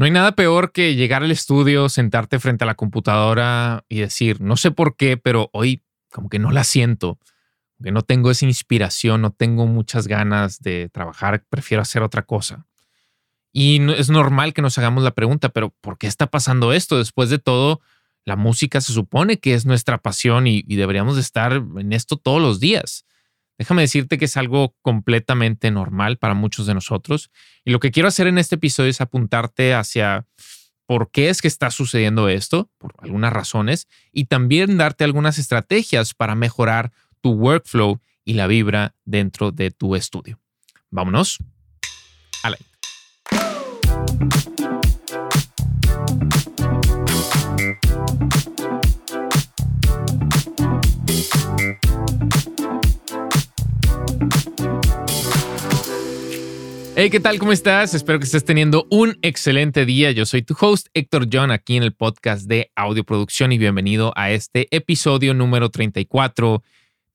No hay nada peor que llegar al estudio, sentarte frente a la computadora y decir, no sé por qué, pero hoy como que no la siento, que no tengo esa inspiración, no tengo muchas ganas de trabajar, prefiero hacer otra cosa. Y es normal que nos hagamos la pregunta, pero ¿por qué está pasando esto? Después de todo, la música se supone que es nuestra pasión y, deberíamos de estar en esto todos los días. Déjame decirte que es algo completamente normal para muchos de nosotros. Y lo que quiero hacer en este episodio es apuntarte hacia por qué es que está sucediendo esto, por algunas razones, y también darte algunas estrategias para mejorar tu workflow y la vibra dentro de tu estudio. Vámonos Hey, ¿qué tal? ¿Cómo estás? Espero que estés teniendo un excelente día. Yo soy tu host, Héctor John, aquí en el podcast de Audio Producción y bienvenido a este episodio número 34,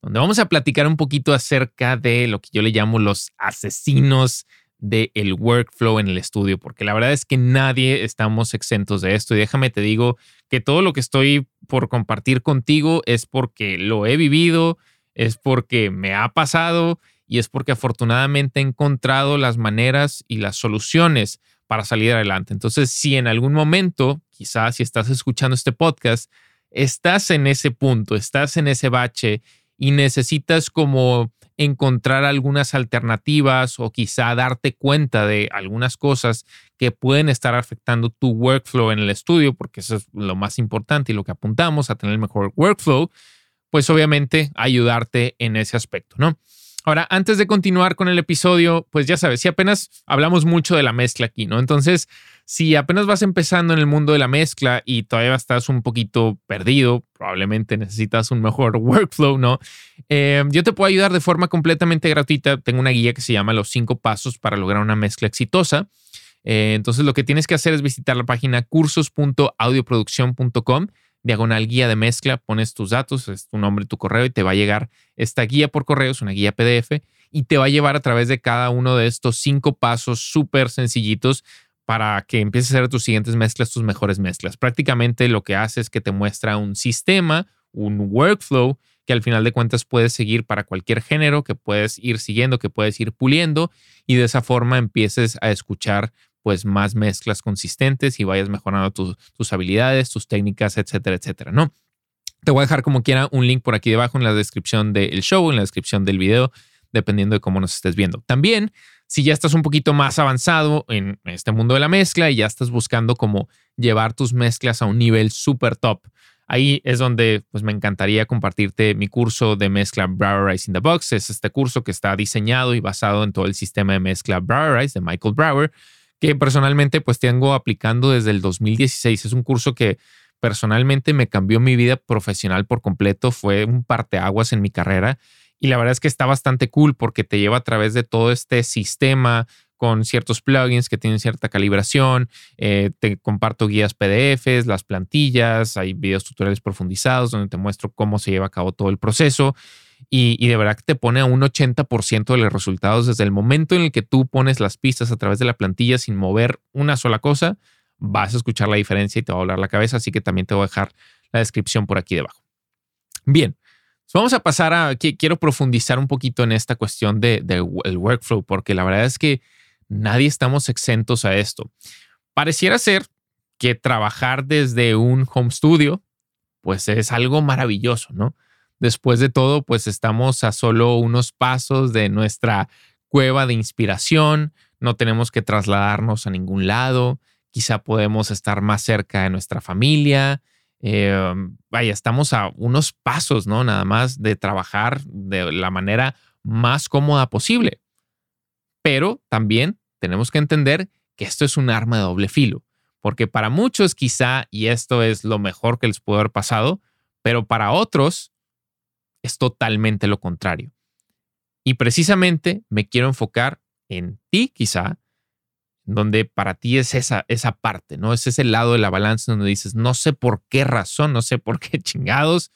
donde vamos a platicar un poquito acerca de lo que yo le llamo los asesinos del workflow en el estudio, porque la verdad es que nadie estamos exentos de esto. Y déjame te digo que todo lo que estoy por compartir contigo es porque lo he vivido, es porque me ha pasado y es porque afortunadamente he encontrado las maneras y las soluciones para salir adelante. Entonces, si en algún momento, quizás si estás escuchando este podcast, estás en ese punto, estás en ese bache y necesitas como encontrar algunas alternativas o quizá darte cuenta de algunas cosas que pueden estar afectando tu workflow en el estudio, porque eso es lo más importante y lo que apuntamos a tener el mejor workflow, pues obviamente ayudarte en ese aspecto, ¿no? Ahora, antes de continuar con el episodio, pues ya sabes, si apenas hablamos mucho de la mezcla aquí, ¿no? Entonces, si apenas vas empezando en el mundo de la mezcla y todavía estás un poquito perdido, probablemente necesitas un mejor workflow, ¿no? Eh, yo te puedo ayudar de forma completamente gratuita. Tengo una guía que se llama Los cinco pasos para lograr una mezcla exitosa. Eh, entonces, lo que tienes que hacer es visitar la página cursos.audioproducción.com diagonal guía de mezcla, pones tus datos, es tu nombre, tu correo y te va a llegar esta guía por correo, es una guía PDF y te va a llevar a través de cada uno de estos cinco pasos súper sencillitos para que empieces a hacer tus siguientes mezclas, tus mejores mezclas. Prácticamente lo que hace es que te muestra un sistema, un workflow que al final de cuentas puedes seguir para cualquier género, que puedes ir siguiendo, que puedes ir puliendo y de esa forma empieces a escuchar pues más mezclas consistentes y vayas mejorando tus habilidades, tus técnicas, etcétera, etcétera, ¿no? Te voy a dejar como quiera un link por aquí debajo en la descripción del show, en la descripción del video, dependiendo de cómo nos estés viendo. También, si ya estás un poquito más avanzado en este mundo de la mezcla y ya estás buscando cómo llevar tus mezclas a un nivel súper top, ahí es donde pues me encantaría compartirte mi curso de mezcla Browerize in the Box. Es este curso que está diseñado y basado en todo el sistema de mezcla Browerize de Michael Brower que personalmente pues tengo aplicando desde el 2016. Es un curso que personalmente me cambió mi vida profesional por completo, fue un parteaguas en mi carrera y la verdad es que está bastante cool porque te lleva a través de todo este sistema con ciertos plugins que tienen cierta calibración, eh, te comparto guías PDFs, las plantillas, hay videos tutoriales profundizados donde te muestro cómo se lleva a cabo todo el proceso y, de verdad que te pone a un 80% de los resultados desde el momento en el que tú pones las pistas a través de la plantilla sin mover una sola cosa, vas a escuchar la diferencia y te va a volar la cabeza, así que también te voy a dejar la descripción por aquí debajo. Bien, vamos a pasar a, quiero profundizar un poquito en esta cuestión del de, el workflow, porque la verdad es que nadie estamos exentos a esto. Pareciera ser que trabajar desde un home studio, pues es algo maravilloso, ¿no? Después de todo, pues estamos a solo unos pasos de nuestra cueva de inspiración, no tenemos que trasladarnos a ningún lado, quizá podemos estar más cerca de nuestra familia. Eh, vaya, estamos a unos pasos, ¿no? Nada más de trabajar de la manera más cómoda posible. Pero también tenemos que entender que esto es un arma de doble filo, porque para muchos quizá, y esto es lo mejor que les pudo haber pasado, pero para otros es totalmente lo contrario. Y precisamente me quiero enfocar en ti, quizá, donde para ti es esa, esa parte, ¿no? Es ese lado de la balanza donde dices, no sé por qué razón, no sé por qué chingados,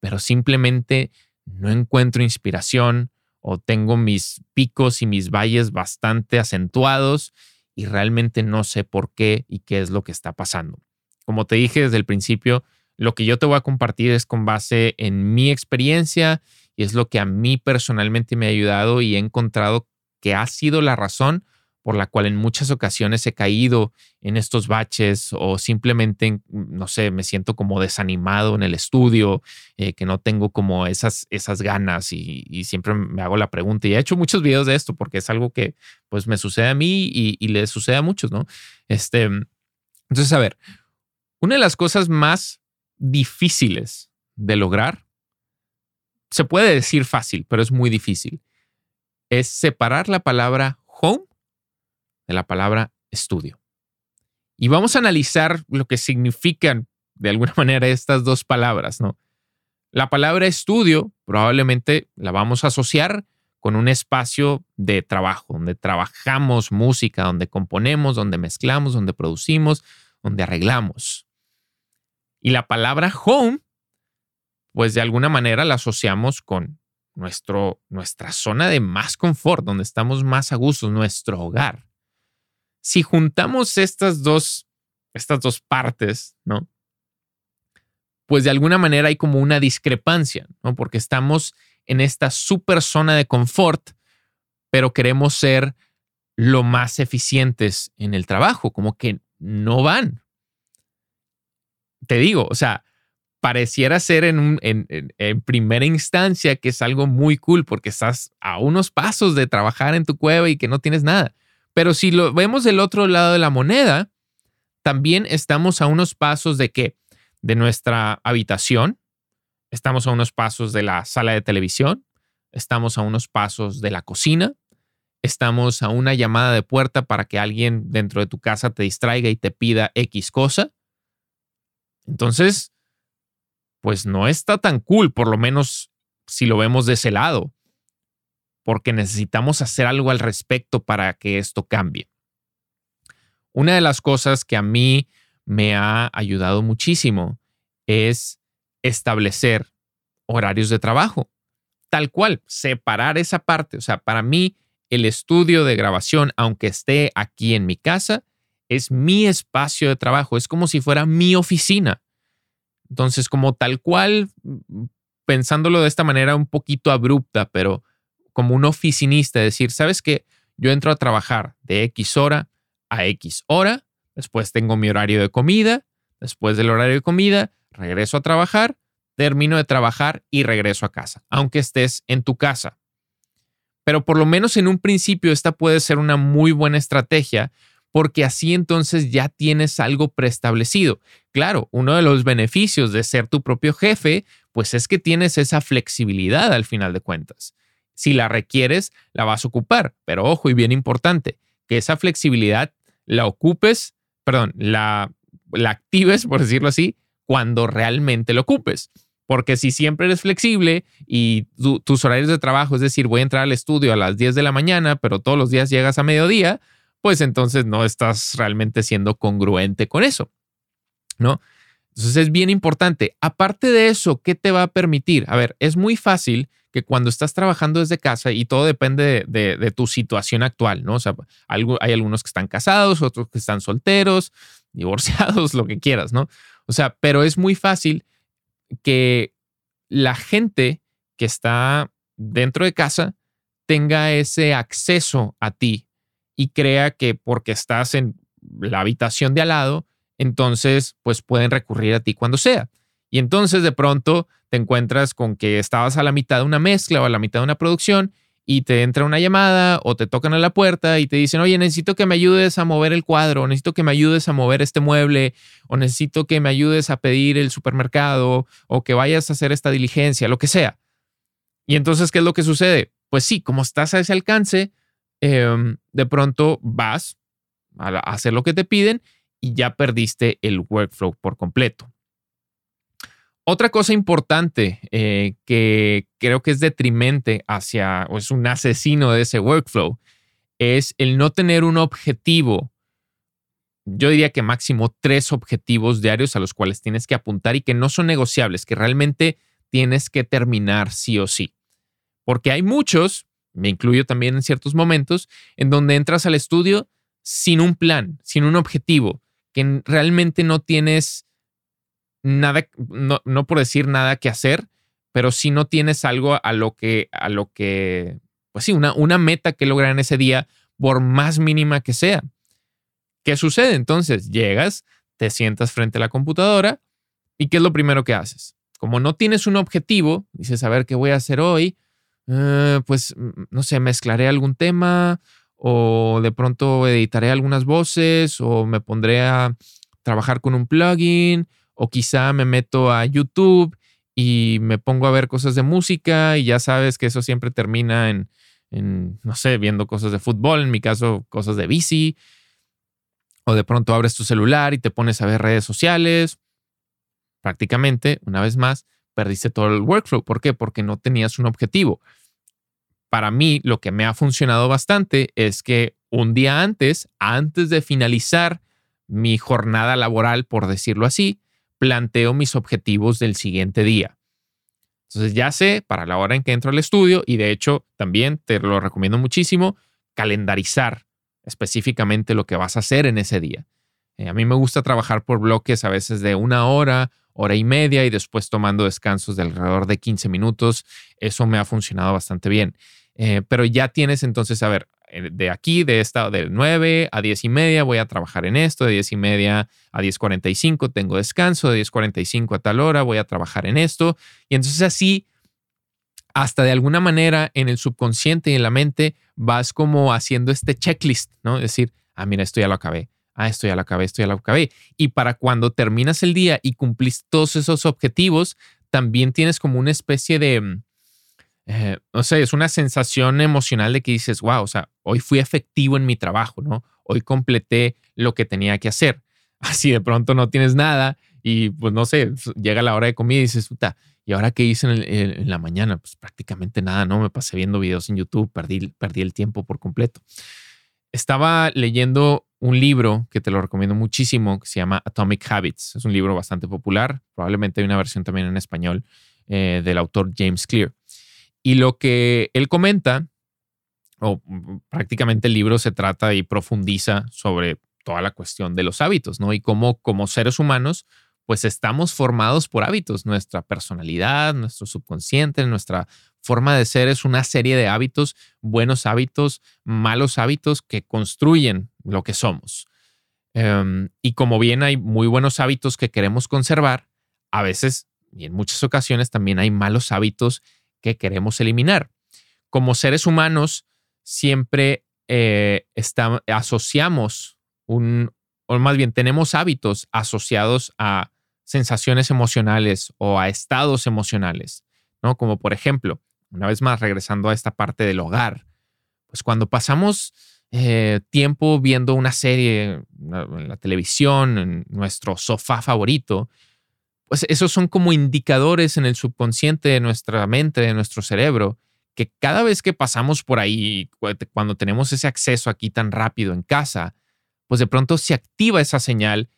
pero simplemente no encuentro inspiración o tengo mis picos y mis valles bastante acentuados y realmente no sé por qué y qué es lo que está pasando. Como te dije desde el principio, lo que yo te voy a compartir es con base en mi experiencia y es lo que a mí personalmente me ha ayudado y he encontrado que ha sido la razón por la cual en muchas ocasiones he caído en estos baches o simplemente, no sé, me siento como desanimado en el estudio, eh, que no tengo como esas, esas ganas y, siempre me hago la pregunta. Y he hecho muchos videos de esto porque es algo que pues me sucede a mí y, y le sucede a muchos, ¿no? Este, entonces, a ver, una de las cosas más difíciles de lograr, se puede decir fácil, pero es muy difícil, es separar la palabra home de la palabra estudio. Y vamos a analizar lo que significan de alguna manera estas dos palabras, ¿no? La palabra estudio probablemente la vamos a asociar con un espacio de trabajo, donde trabajamos música, donde componemos, donde mezclamos, donde producimos, donde arreglamos. Y la palabra home, pues de alguna manera la asociamos con nuestro, nuestra zona de más confort, donde estamos más a gusto, nuestro hogar. Si juntamos estas dos, estas dos partes, ¿no? Pues de alguna manera hay como una discrepancia, ¿no? Porque estamos en esta super zona de confort, pero queremos ser lo más eficientes en el trabajo, como que no van, te digo, o sea, pareciera ser en, en, primera instancia que es algo muy cool porque estás a unos pasos de trabajar en tu cueva y que no tienes nada. Pero si lo vemos del otro lado de la moneda, también estamos a unos pasos de qué? De nuestra habitación, estamos a unos pasos de la sala de televisión, estamos a unos pasos de la cocina, estamos a una llamada de puerta para que alguien dentro de tu casa te distraiga y te pida X cosa entonces, pues no está tan cool, por lo menos si lo vemos de ese lado, porque necesitamos hacer algo al respecto para que esto cambie. Una de las cosas que a mí me ha ayudado muchísimo es establecer horarios de trabajo, tal cual, separar esa parte. O sea, para mí el estudio de grabación, aunque esté aquí en mi casa, es mi espacio de trabajo, es como si fuera mi oficina. Entonces, como tal cual, pensándolo de esta manera un poquito abrupta, pero como un oficinista, decir, ¿sabes qué? Yo entro a trabajar de X hora a X hora, después tengo mi horario de comida, después del horario de comida, regreso a trabajar, termino de trabajar y regreso a casa, aunque estés en tu casa. Pero por lo menos en un principio esta puede ser una muy buena estrategia porque así entonces ya tienes algo preestablecido. Claro, uno de los beneficios de ser tu propio jefe, pues es que tienes esa flexibilidad al final de cuentas. Si la requieres, la vas a ocupar, pero ojo y bien importante, que esa flexibilidad la ocupes, perdón, la, la actives, por decirlo así, cuando realmente lo ocupes. Porque si siempre eres flexible y tus horarios de trabajo, es decir, voy a entrar al estudio a las 10 de la mañana, pero todos los días llegas a mediodía, pues entonces no estás realmente siendo congruente con eso, ¿no? Entonces es bien importante. Aparte de eso, ¿qué te va a permitir? A ver, es muy fácil que cuando estás trabajando desde casa y todo depende de, tu situación actual, ¿no? O sea, hay algunos que están casados, otros que están solteros, divorciados, lo que quieras, ¿no? O sea, pero es muy fácil que la gente que está dentro de casa tenga ese acceso a ti y crea que porque estás en la habitación de al lado, entonces pues pueden recurrir a ti cuando sea. Y entonces de pronto te encuentras con que estabas a la mitad de una mezcla o a la mitad de una producción y te entra una llamada o te tocan a la puerta y te dicen, oye, necesito que me ayudes a mover el cuadro, necesito que me ayudes a mover este mueble, o necesito que me ayudes a pedir el supermercado, o que vayas a hacer esta diligencia, lo que sea. Y entonces, ¿qué es lo que sucede? Pues sí, como estás a ese alcance, Em, de pronto vas a hacer lo que te piden y ya perdiste el workflow por completo. Otra cosa importante eh, que creo que es detrimente hacia, o es un asesino de ese workflow, es el no tener un objetivo. Yo diría que máximo tres objetivos diarios a los cuales tienes que apuntar y que no son negociables, que realmente tienes que terminar sí o sí. Porque hay muchos me incluyo también en ciertos momentos, en donde entras al estudio, sin un plan, sin un objetivo, que realmente no tienes nada, no, por decir nada que hacer, pero si no tienes algo a lo que, a lo que, pues sí, una, una meta que lograr en ese día, por más mínima que sea. ¿Qué sucede? Entonces llegas, te sientas frente a la computadora y ¿qué es lo primero que haces? Como no tienes un objetivo, dices, a ver, ¿qué voy a hacer hoy? Eh, pues, no sé, mezclaré algún tema o de pronto editaré algunas voces o me pondré a trabajar con un plugin o quizá me meto a YouTube y me pongo a ver cosas de música y ya sabes que eso siempre termina en, no sé, viendo cosas de fútbol, en mi caso cosas de bici, o de pronto abres tu celular y te pones a ver redes sociales. Prácticamente, una vez más, perdiste todo el workflow. ¿Por qué? Porque no tenías un objetivo. Para mí, lo que me ha funcionado bastante es que un día antes, antes de finalizar mi jornada laboral, por decirlo así, planteo mis objetivos del siguiente día. Entonces ya sé para la hora en que entro al estudio y de hecho también te lo recomiendo muchísimo, calendarizar específicamente lo que vas a hacer en ese día. Eh, a mí me gusta trabajar por bloques a veces de una hora, hora y media y después tomando descansos de alrededor de 15 minutos. Eso me ha funcionado bastante bien. Eh, pero ya tienes entonces, a ver, eh, de aquí, de esta, de 9 a 10 y media, voy a trabajar en esto, de 10 y media a 10.45 tengo descanso, de 10.45 a tal hora voy a trabajar en esto. Y entonces así, hasta de alguna manera en el subconsciente y en la mente, vas como haciendo este checklist, ¿no? Es decir, ah, mira, esto ya lo acabé, ah, esto ya lo acabé, esto ya lo acabé. Y para cuando terminas el día y cumplís todos esos objetivos, también tienes como una especie de mm, eh, no es una sensación emocional de que dices, wow, o sea, hoy fui efectivo en mi trabajo, ¿no? Hoy completé lo que tenía que hacer. Así de pronto no tienes nada y pues no sé, llega la hora de comida y dices, puta, ¿y ahora qué hice en, la mañana? Pues prácticamente nada, ¿no? Me pasé viendo videos en YouTube, perdí, perdí el tiempo por completo. Estaba leyendo un libro que te lo recomiendo muchísimo, que se llama Atomic Habits. Es un libro bastante popular, probablemente hay una versión también en español eh, del autor James Clear. Y lo que él comenta, o prácticamente el libro se trata y profundiza sobre toda la cuestión de los hábitos, ¿no? Y cómo como seres humanos, pues estamos formados por hábitos. Nuestra personalidad, nuestro subconsciente, nuestra forma de ser es una serie de hábitos, buenos hábitos, malos hábitos que construyen lo que somos. Em, y como bien hay muy buenos hábitos que queremos conservar, a veces y en muchas ocasiones también hay malos hábitos que queremos eliminar. Como seres humanos, siempre eh, asociamos un, o más bien tenemos hábitos asociados a sensaciones emocionales o a estados emocionales, ¿no? Como por ejemplo, una vez más regresando a esta parte del hogar, pues cuando pasamos eh, tiempo viendo una serie en la televisión, en nuestro sofá favorito, pues esos son como indicadores en el subconsciente de nuestra mente, de nuestro cerebro, que cada vez que pasamos por ahí, cuando tenemos ese acceso aquí tan rápido en casa, pues de pronto se activa esa señal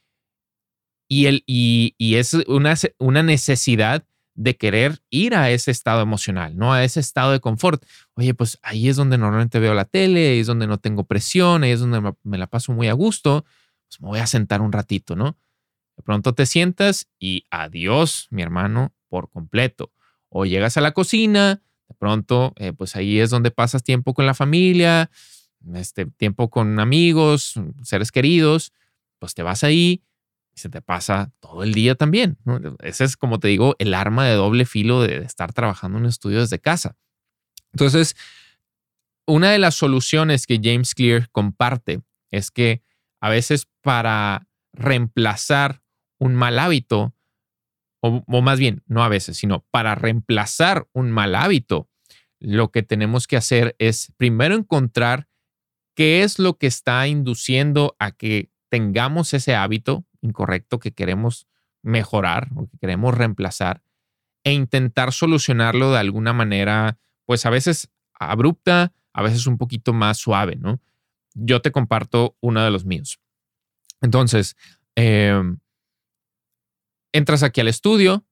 y, el, y, es una, una necesidad de querer ir a ese estado emocional, ¿no? A ese estado de confort. Oye, pues ahí es donde normalmente veo la tele, ahí es donde no tengo presión, ahí es donde me, la paso muy a gusto, pues me voy a sentar un ratito, ¿no? De pronto te sientas y adiós, mi hermano, por completo. O llegas a la cocina, de pronto, eh, pues ahí es donde pasas tiempo con la familia, este, tiempo con amigos, seres queridos, pues te vas ahí y se te pasa todo el día también. Ese es, como te digo, el arma de doble filo de, estar trabajando en un estudio desde casa. Entonces, una de las soluciones que James Clear comparte es que a veces para reemplazar un mal hábito, o, más bien, no a veces, sino para reemplazar un mal hábito, lo que tenemos que hacer es primero encontrar qué es lo que está induciendo a que tengamos ese hábito incorrecto que queremos mejorar o que queremos reemplazar e intentar solucionarlo de alguna manera, pues a veces abrupta, a veces un poquito más suave, ¿no? Yo te comparto uno de los míos. Entonces, eh, entras aquí al estudio,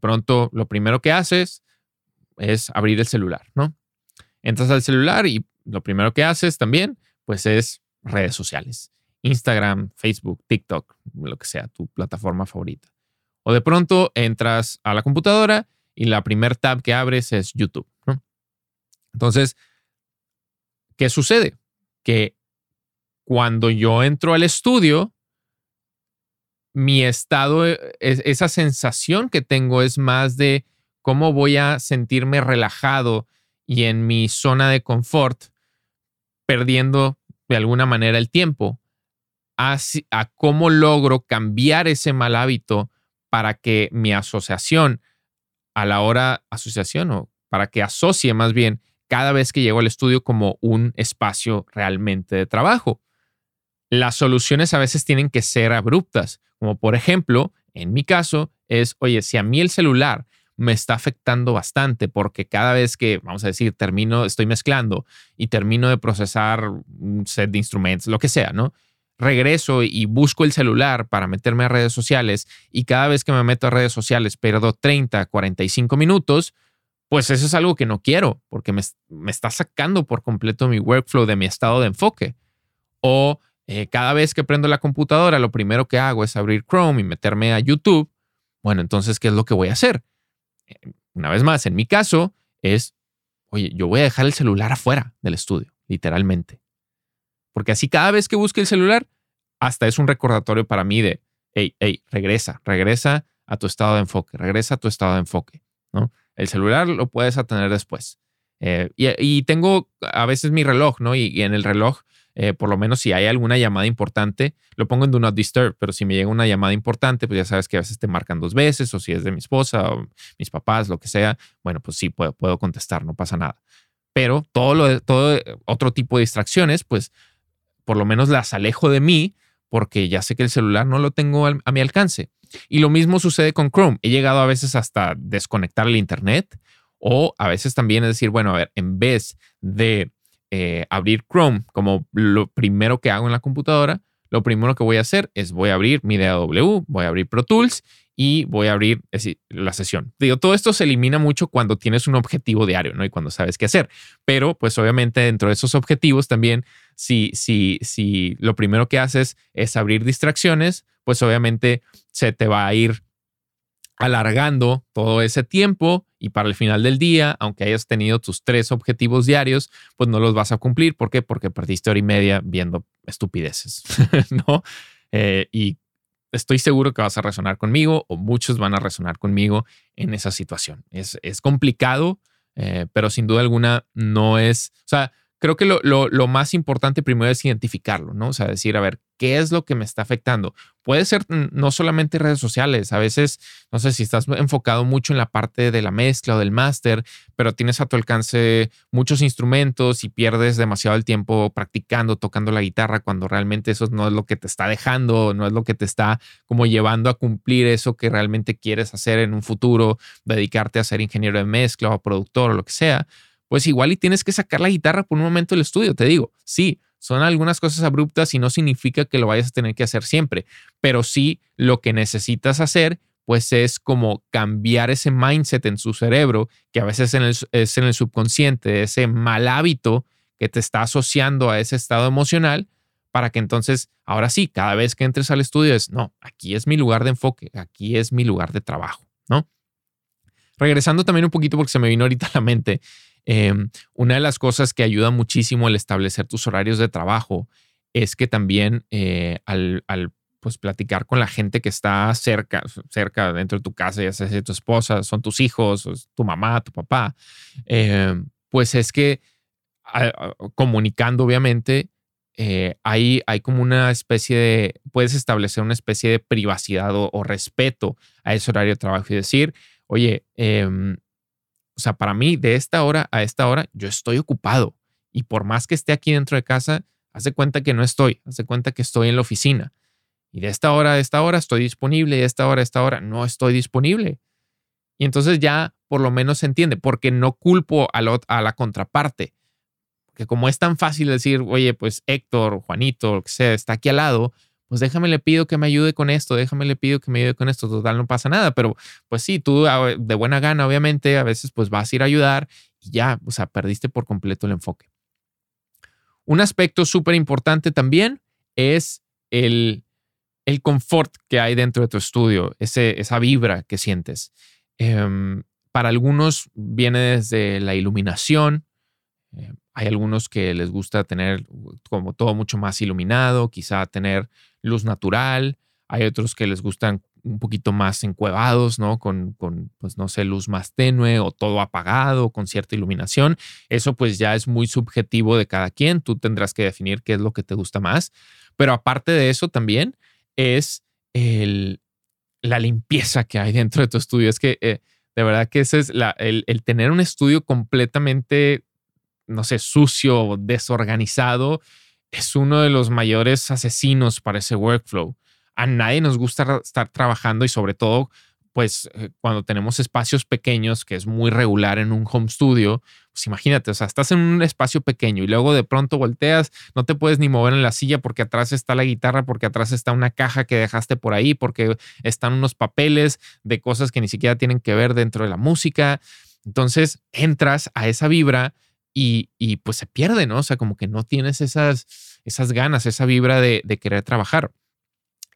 pronto lo primero que haces es abrir el celular, ¿no? Entras al celular y lo primero que haces también, pues es redes sociales. Instagram, Facebook, TikTok, lo que sea, tu plataforma favorita. O de pronto entras a la computadora y la primer tab que abres es YouTube. Entonces, ¿qué sucede? Que cuando yo entro al estudio, mi estado, e, esa sensación que tengo es más de cómo voy a sentirme relajado y en mi zona de confort, perdiendo de alguna manera el tiempo, a, a cómo logro cambiar ese mal hábito para que mi asociación a la hora, asociación o para que asocie más bien cada vez que llego al estudio como un espacio realmente de trabajo. Las soluciones a veces tienen que ser abruptas, como por ejemplo, en mi caso, es, oye, si a mí el celular me está afectando bastante porque cada vez que, vamos a decir, termino, estoy mezclando y termino de procesar un set de instrumentos, lo que sea, ¿no? Regreso y busco el celular para meterme a redes sociales y cada vez que me meto a redes sociales pierdo 30, 45 minutos, pues eso es algo que no quiero porque me, me está sacando por completo mi workflow de mi estado de enfoque. O eh, cada vez que prendo la computadora, lo primero que hago es abrir Chrome y meterme a YouTube. Bueno, entonces, ¿qué es lo que voy a hacer? Eh, una vez más, en mi caso, es, oye, yo voy a dejar el celular afuera del estudio, literalmente. Porque así cada vez que busque el celular, hasta es un recordatorio para mí de, hey, hey, regresa, regresa a tu estado de enfoque, regresa a tu estado de enfoque, ¿no? El celular lo puedes tener después. Eh, y, tengo a veces mi reloj, ¿no? y en el reloj eh, por lo menos si hay alguna llamada importante, lo pongo en Do Not Disturb, pero si me llega una llamada importante, pues ya sabes que a veces te marcan dos veces, o si es de mi esposa mis papás, lo que sea, bueno, pues sí, puedo, puedo contestar, no pasa nada. Pero todo, lo, todo otro tipo de distracciones, pues por lo menos las alejo de mí porque ya sé que el celular no lo tengo a mi alcance. Y lo mismo sucede con Chrome. He llegado a veces hasta desconectar el Internet o a veces también es decir, bueno, a ver, en vez de eh, abrir Chrome como lo primero que hago en la computadora, lo primero que voy a hacer es voy a abrir mi DAW, voy a abrir Pro Tools y voy a abrir la sesión. Digo, todo esto se elimina mucho cuando tienes un objetivo diario, ¿no? Y cuando sabes qué hacer. Pero, pues obviamente dentro de esos objetivos también, si, si, si lo primero que haces es abrir distracciones, pues obviamente se te va a ir alargando todo ese tiempo y para el final del día, aunque hayas tenido tus tres objetivos diarios, pues no los vas a cumplir. ¿Por qué? Porque perdiste hora y media viendo estupideces, ¿no? Eh, y estoy seguro que vas a resonar conmigo o muchos van a resonar conmigo en esa situación. Es, es complicado, eh, pero sin duda alguna no es, o sea, creo que lo, lo, más importante primero es identificarlo, ¿no? O sea, decir, a ver, ¿qué es lo que me está afectando? Puede ser no solamente redes sociales, a veces, no sé si estás enfocado mucho en la parte de la mezcla o del máster, pero tienes a tu alcance muchos instrumentos y pierdes demasiado el tiempo practicando, tocando la guitarra, cuando realmente eso no es lo que te está dejando, no es lo que te está como llevando a cumplir eso que realmente quieres hacer en un futuro, dedicarte a ser ingeniero de mezcla o productor o lo que sea pues igual y tienes que sacar la guitarra por un momento del estudio. Te digo, sí, son algunas cosas abruptas y no significa que lo vayas a tener que hacer siempre, pero sí lo que necesitas hacer pues es como cambiar ese mindset en su cerebro, que a veces es en el subconsciente, ese mal hábito que te está asociando a ese estado emocional, para que entonces, ahora sí, cada vez que entres al estudio es, no, aquí es mi lugar de enfoque, aquí es mi lugar de trabajo, ¿no? Regresando también un poquito porque se me vino ahorita a la mente, Em, una de las cosas que ayuda muchísimo al establecer tus horarios de trabajo es que también eh, al, pues platicar con la gente que está cerca, cerca dentro de tu casa, ya sea tu esposa, son tus hijos, tu mamá, tu papá, em, pues es que comunicando obviamente eh, hay, como una especie de, puedes establecer una especie de privacidad o, respeto a ese horario de trabajo y decir, oye, eh, o sea, para mí, de esta hora a esta hora, yo estoy ocupado. Y por más que esté aquí dentro de casa, hace cuenta que no estoy, hace cuenta que estoy en la oficina. Y de esta hora a esta hora estoy disponible y de esta hora a esta hora no estoy disponible. Y entonces ya por lo menos se entiende, porque no culpo a, a la contraparte. Que como es tan fácil decir, oye, pues Héctor, Juanito, lo que sea, está aquí al lado, pues déjame le pido que me ayude con esto, déjame le pido que me ayude con esto, total no pasa nada, pero pues sí, tú ah, de buena gana, obviamente, a veces pues vas a ir a ayudar y ya, o sea, perdiste por completo el enfoque. Un aspecto súper importante también es el, el confort que hay dentro de tu estudio, ese, esa vibra que sientes. Em, para algunos viene desde la iluminación. Eh, hay algunos que les gusta tener como todo mucho más iluminado, quizá tener luz natural. Hay otros que les gustan un poquito más encuevados, ¿no? Con, con, pues no sé, luz más tenue o todo apagado, con cierta iluminación. Eso pues ya es muy subjetivo de cada quien. Tú tendrás que definir qué es lo que te gusta más. Pero aparte de eso también es el, la limpieza que hay dentro de tu estudio. Es que eh, de verdad que ese es la, el, el tener un estudio completamente, no sé, sucio, desorganizado, es uno de los mayores asesinos para ese workflow a nadie nos gusta estar trabajando y sobre todo, pues eh, cuando tenemos espacios pequeños, que es muy regular en un home studio, pues imagínate, o sea, estás en un espacio pequeño y luego de pronto volteas, no te puedes ni mover en la silla porque atrás está la guitarra, porque atrás está una caja que dejaste por ahí, porque están unos papeles de cosas que ni siquiera tienen que ver dentro de la música. Entonces entras a esa vibra y, pues se pierde, ¿no? O sea, como que no tienes esas, esas ganas, esa vibra de, querer trabajar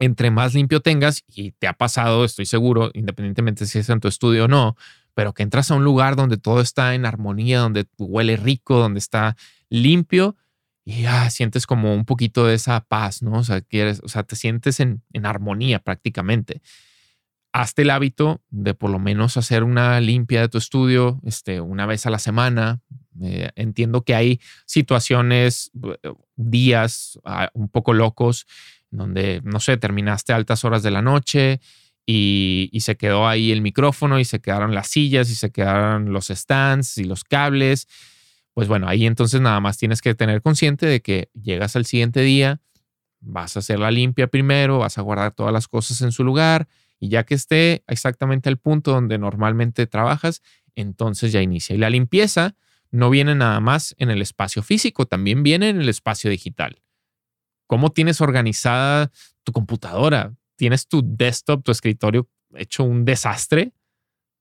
entre más limpio tengas, y te ha pasado, estoy seguro, independientemente si es en tu estudio o no, pero que entras a un lugar donde todo está en armonía, donde huele rico, donde está limpio y ya sientes como un poquito de esa paz, ¿no? O sea, quieres, o sea, te sientes en, armonía prácticamente. Hazte el hábito de por lo menos hacer una limpia de tu estudio este, una vez a la semana. Eh, entiendo que hay situaciones, eh, días ah, un poco locos donde, no sé, terminaste a altas horas de la noche y, se quedó ahí el micrófono y se quedaron las sillas y se quedaron los stands y los cables. Pues bueno, ahí entonces nada más tienes que tener consciente de que llegas al siguiente día, vas a hacer la limpia primero, vas a guardar todas las cosas en su lugar y ya que esté exactamente al punto donde normalmente trabajas, entonces ya inicia. Y la limpieza no viene nada más en el espacio físico, también viene en el espacio digital cómo tienes organizada tu computadora. Tienes tu desktop, tu escritorio hecho un desastre,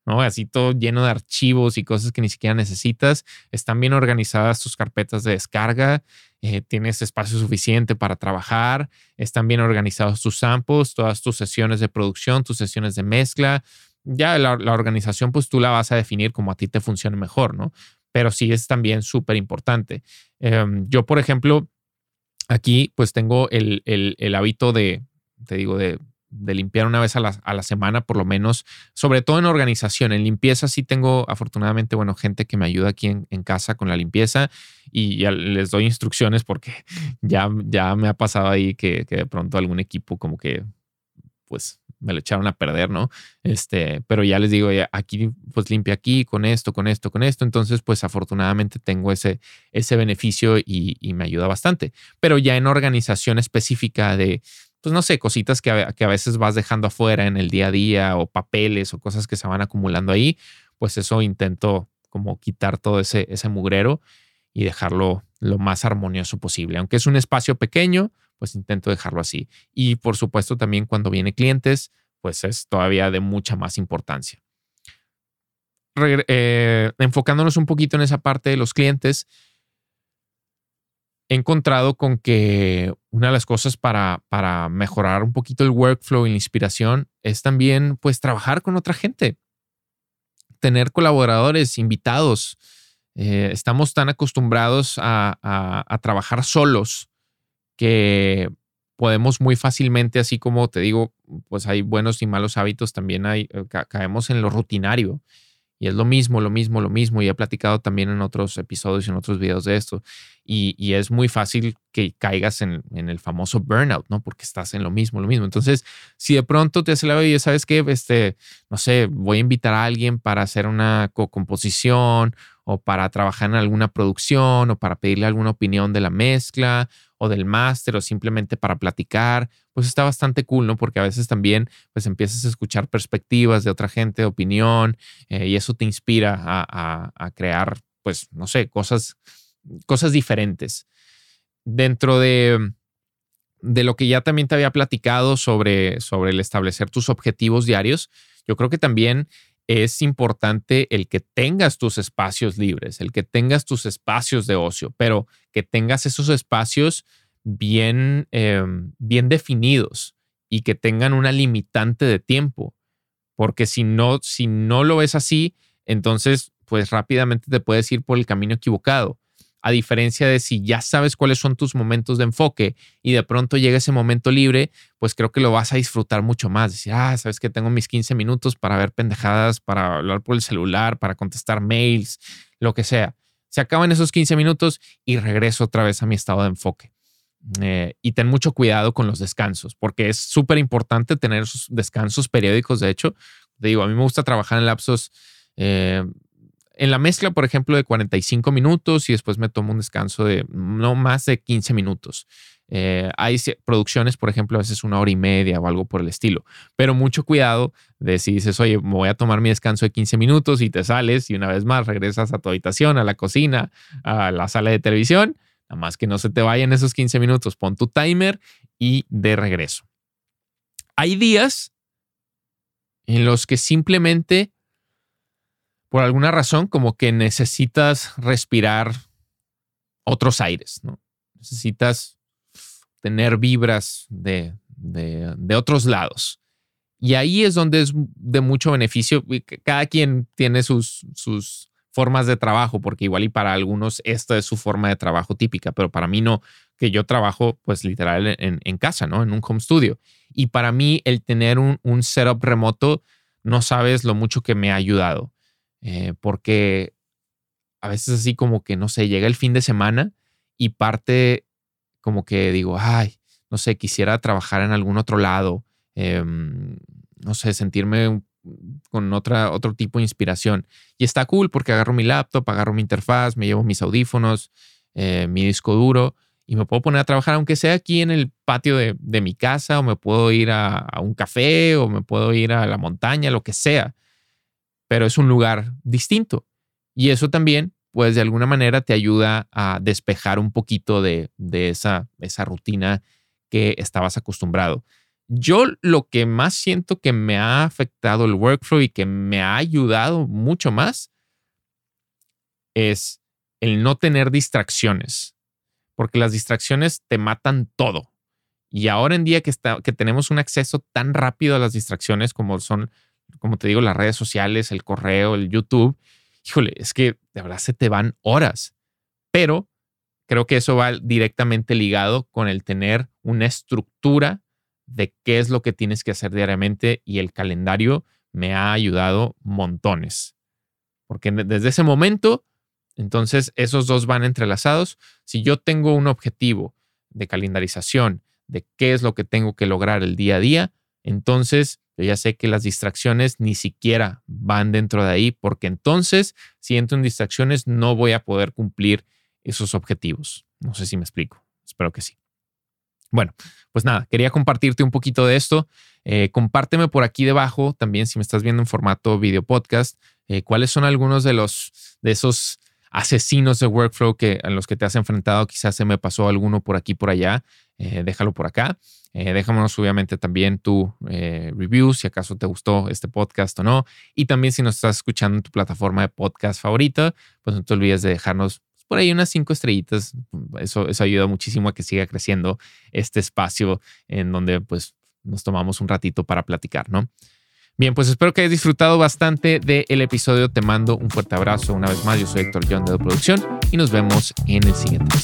¿no? Así todo lleno de archivos y cosas que ni siquiera necesitas. Están bien organizadas tus carpetas de descarga. Eh, tienes espacio suficiente para trabajar. Están bien organizados tus samples, todas tus sesiones de producción, tus sesiones de mezcla. Ya la, organización, pues tú la vas a definir como a ti te funcione mejor, ¿no? Pero sí es también súper importante. Em, yo, por ejemplo, Aquí pues tengo el, hábito de, te digo, de, limpiar una vez a la, semana por lo menos, sobre todo en organización. En limpieza sí tengo afortunadamente, bueno, gente que me ayuda aquí en, casa con la limpieza y ya les doy instrucciones porque ya, ya me ha pasado ahí que, que de pronto algún equipo como que pues me lo echaron a perder, ¿no? Este, pero ya les digo, aquí, pues limpia aquí, con esto, con esto, con esto. Entonces, pues afortunadamente tengo ese, ese beneficio y, me ayuda bastante. Pero ya en organización específica de, pues no sé, cositas que a, que a veces vas dejando afuera en el día a día o papeles o cosas que se van acumulando ahí, pues eso intento como quitar todo ese, ese mugrero y dejarlo lo más armonioso posible. Aunque es un espacio pequeño, pues intento dejarlo así. Y por supuesto también cuando vienen clientes, pues es todavía de mucha más importancia. Eh, enfocándonos un poquito en esa parte de los clientes, he encontrado con que una de las cosas para, para mejorar un poquito el workflow y la inspiración es también pues trabajar con otra gente, tener colaboradores, invitados. Eh, estamos tan acostumbrados a, a trabajar solos que podemos muy fácilmente, así como te digo, pues hay buenos y malos hábitos, también hay, eh, caemos en lo rutinario. Y es lo mismo, lo mismo, lo mismo. Y he platicado también en otros episodios y en otros videos de esto. Y, es muy fácil que caigas en, el famoso burnout, ¿no? Porque estás en lo mismo, lo mismo. Entonces, si de pronto te hace la vida, ¿sabes qué? Este, no sé, voy a invitar a alguien para hacer una co-composición o para trabajar en alguna producción o para pedirle alguna opinión de la mezcla o del máster o simplemente para platicar, pues está bastante cool, ¿no? Porque a veces también pues empiezas a escuchar perspectivas de otra gente, opinión, eh, y eso te inspira a, crear, pues, no sé, cosas, cosas diferentes. Dentro de, de lo que ya también te había platicado sobre, sobre el establecer tus objetivos diarios, yo creo que también es importante el que tengas tus espacios libres, el que tengas tus espacios de ocio, pero que tengas esos espacios bien, em, bien definidos y que tengan una limitante de tiempo. Porque si no, si no lo ves así, entonces pues rápidamente te puedes ir por el camino equivocado a diferencia de si ya sabes cuáles son tus momentos de enfoque y de pronto llega ese momento libre, pues creo que lo vas a disfrutar mucho más. Decir, ah, sabes que tengo mis 15 minutos para ver pendejadas, para hablar por el celular, para contestar mails, lo que sea. Se acaban esos 15 minutos y regreso otra vez a mi estado de enfoque. Eh, y ten mucho cuidado con los descansos, porque es súper importante tener esos descansos periódicos. De hecho, te digo, a mí me gusta trabajar en lapsos eh, en la mezcla, por ejemplo, de 45 minutos y después me tomo un descanso de no más de 15 minutos. Eh, hay producciones, por ejemplo, a veces una hora y media o algo por el estilo, pero mucho cuidado de si dices, oye, me voy a tomar mi descanso de 15 minutos y te sales y una vez más regresas a tu habitación, a la cocina, a la sala de televisión, nada más que no se te vayan esos 15 minutos, pon tu timer y de regreso. Hay días en los que simplemente por alguna razón como que necesitas respirar otros aires. Necesitas tener vibras de, de, otros lados. Y ahí es donde es de mucho beneficio. Cada quien tiene sus, sus formas de trabajo, porque igual y para algunos esta es su forma de trabajo típica, pero para mí no, que yo trabajo pues literal en, en casa, ¿no? En un home studio. Y para mí el tener un, un setup remoto, no sabes lo mucho que me ha ayudado. Eh, porque a veces así como que, no sé, llega el fin de semana y parte como que digo, ay, no sé, quisiera trabajar en algún otro lado, em, no sé, sentirme con otra, otro tipo de inspiración. Y está cool porque agarro mi laptop, agarro mi interfaz, me llevo mis audífonos, eh, mi disco duro y me puedo poner a trabajar, aunque sea aquí en el patio de, mi casa, o me puedo ir a, un café, o me puedo ir a la montaña, lo que sea pero es un lugar distinto. Y eso también, pues de alguna manera te ayuda a despejar un poquito de, esa, esa rutina que estabas acostumbrado. Yo lo que más siento que me ha afectado el workflow y que me ha ayudado mucho más es el no tener distracciones, porque las distracciones te matan todo. Y ahora en día que, está, que tenemos un acceso tan rápido a las distracciones como son como te digo, las redes sociales, el correo, el YouTube, híjole, es que de verdad se te van horas. Pero creo que eso va directamente ligado con el tener una estructura de qué es lo que tienes que hacer diariamente y el calendario me ha ayudado montones. Porque desde ese momento, entonces esos dos van entrelazados. Si yo tengo un objetivo de calendarización, de qué es lo que tengo que lograr el día a día, entonces yo ya sé que las distracciones ni siquiera van dentro de ahí, porque entonces, si entro en distracciones, no voy a poder cumplir esos objetivos. No sé si me explico. Espero que sí. Bueno, pues nada, quería compartirte un poquito de esto. Eh, compárteme por aquí debajo también si me estás viendo en formato video podcast, eh, cuáles son algunos de los de esos asesinos de workflow que a los que te has enfrentado. Quizás se me pasó alguno por aquí por allá. Eh, déjalo por acá. Eh, déjanos obviamente también tu eh, review si acaso te gustó este podcast o no. Y también si nos estás escuchando en tu plataforma de podcast favorita, pues no te olvides de dejarnos por ahí unas cinco estrellitas. Eso, eso ayuda muchísimo a que siga creciendo este espacio en donde pues nos tomamos un ratito para platicar, ¿no? Bien, pues espero que hayas disfrutado bastante del episodio. Te mando un fuerte abrazo una vez más. Yo soy Héctor John de Producción y nos vemos en el siguiente